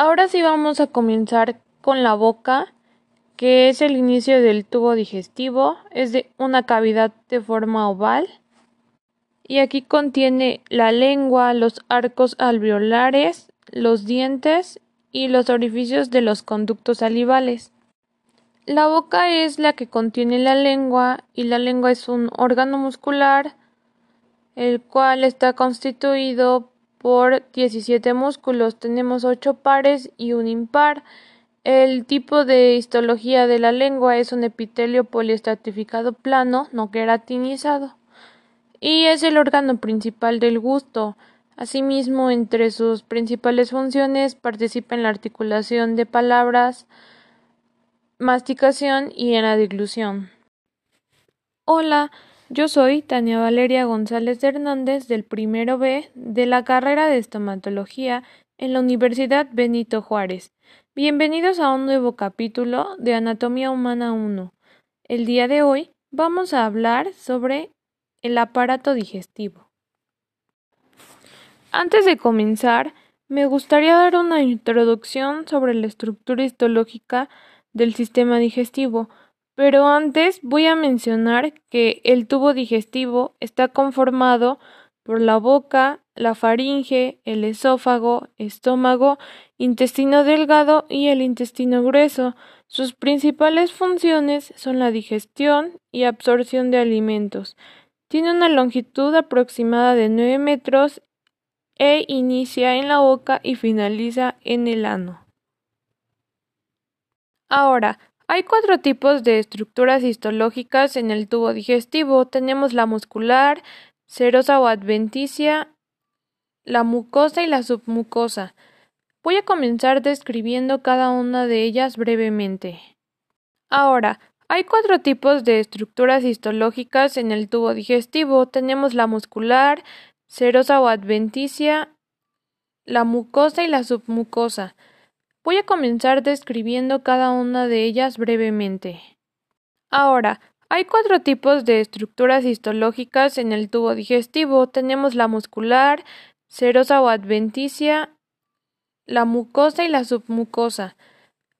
Ahora sí vamos a comenzar con la boca, que es el inicio del tubo digestivo. Es de una cavidad de forma oval. Y aquí contiene la lengua, los arcos alveolares, los dientes y los orificios de los conductos salivales. La boca es la que contiene la lengua y la lengua es un órgano muscular el cual está constituido por 17 músculos. Tenemos 8 pares y un impar. El tipo de histología de la lengua es un epitelio poliestratificado plano, no queratinizado, y es el órgano principal del gusto. Asimismo, entre sus principales funciones participa en la articulación de palabras, masticación y en la diglución. Hola, yo soy Tania Valeria González Hernández del primero B de la carrera de estomatología en la Universidad Benito Juárez. Bienvenidos a un nuevo capítulo de Anatomía Humana 1. El día de hoy vamos a hablar sobre el aparato digestivo. Antes de comenzar, me gustaría dar una introducción sobre la estructura histológica del sistema digestivo, pero antes voy a mencionar que el tubo digestivo está conformado por la boca, la faringe, el esófago, estómago, intestino delgado y el intestino grueso. Sus principales funciones son la digestión y absorción de alimentos. Tiene una longitud aproximada de 9 metros e inicia en la boca y finaliza en el ano. Ahora, hay cuatro tipos de estructuras histológicas en el tubo digestivo. Tenemos la muscular, serosa o adventicia, la mucosa y la submucosa. Voy a comenzar describiendo cada una de ellas brevemente. Ahora, hay cuatro tipos de estructuras histológicas en el tubo digestivo. Tenemos la muscular, serosa o adventicia, la mucosa y la submucosa. Voy a comenzar describiendo cada una de ellas brevemente. Ahora, hay cuatro tipos de estructuras histológicas en el tubo digestivo. Tenemos la muscular, serosa o adventicia, la mucosa y la submucosa.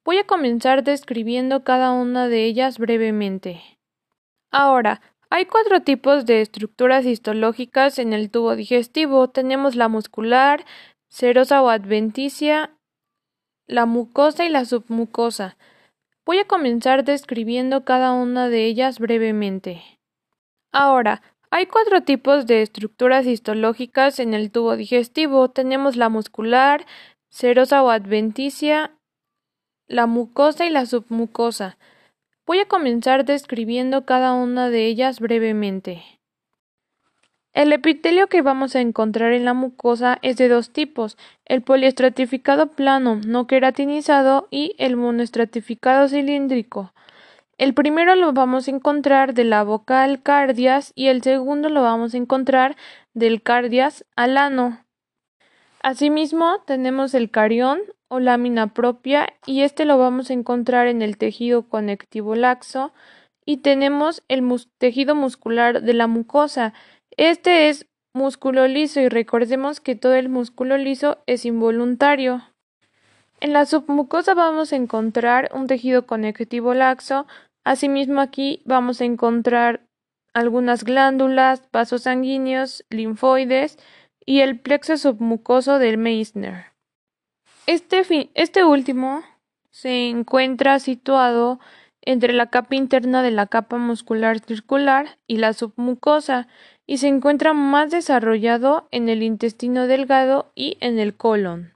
Voy a comenzar describiendo cada una de ellas brevemente. Ahora, hay cuatro tipos de estructuras histológicas en el tubo digestivo. Tenemos la muscular, serosa o adventicia, la mucosa y la submucosa. Voy a comenzar describiendo cada una de ellas brevemente. Ahora, hay cuatro tipos de estructuras histológicas en el tubo digestivo. Tenemos la muscular, serosa o adventicia, la mucosa y la submucosa. Voy a comenzar describiendo cada una de ellas brevemente. El epitelio que vamos a encontrar en la mucosa es de dos tipos, el poliestratificado plano no queratinizado y el monoestratificado cilíndrico. El primero lo vamos a encontrar de la boca al cardias y el segundo lo vamos a encontrar del cardias al ano. Asimismo, tenemos el carión o lámina propia y este lo vamos a encontrar en el tejido conectivo laxo y tenemos el tejido muscular de la mucosa este es músculo liso y recordemos que todo el músculo liso es involuntario. En la submucosa vamos a encontrar un tejido conectivo laxo, asimismo aquí vamos a encontrar algunas glándulas, vasos sanguíneos, linfoides y el plexo submucoso del Meissner. Este, este último se encuentra situado entre la capa interna de la capa muscular circular y la submucosa y se encuentra más desarrollado en el intestino delgado y en el colon.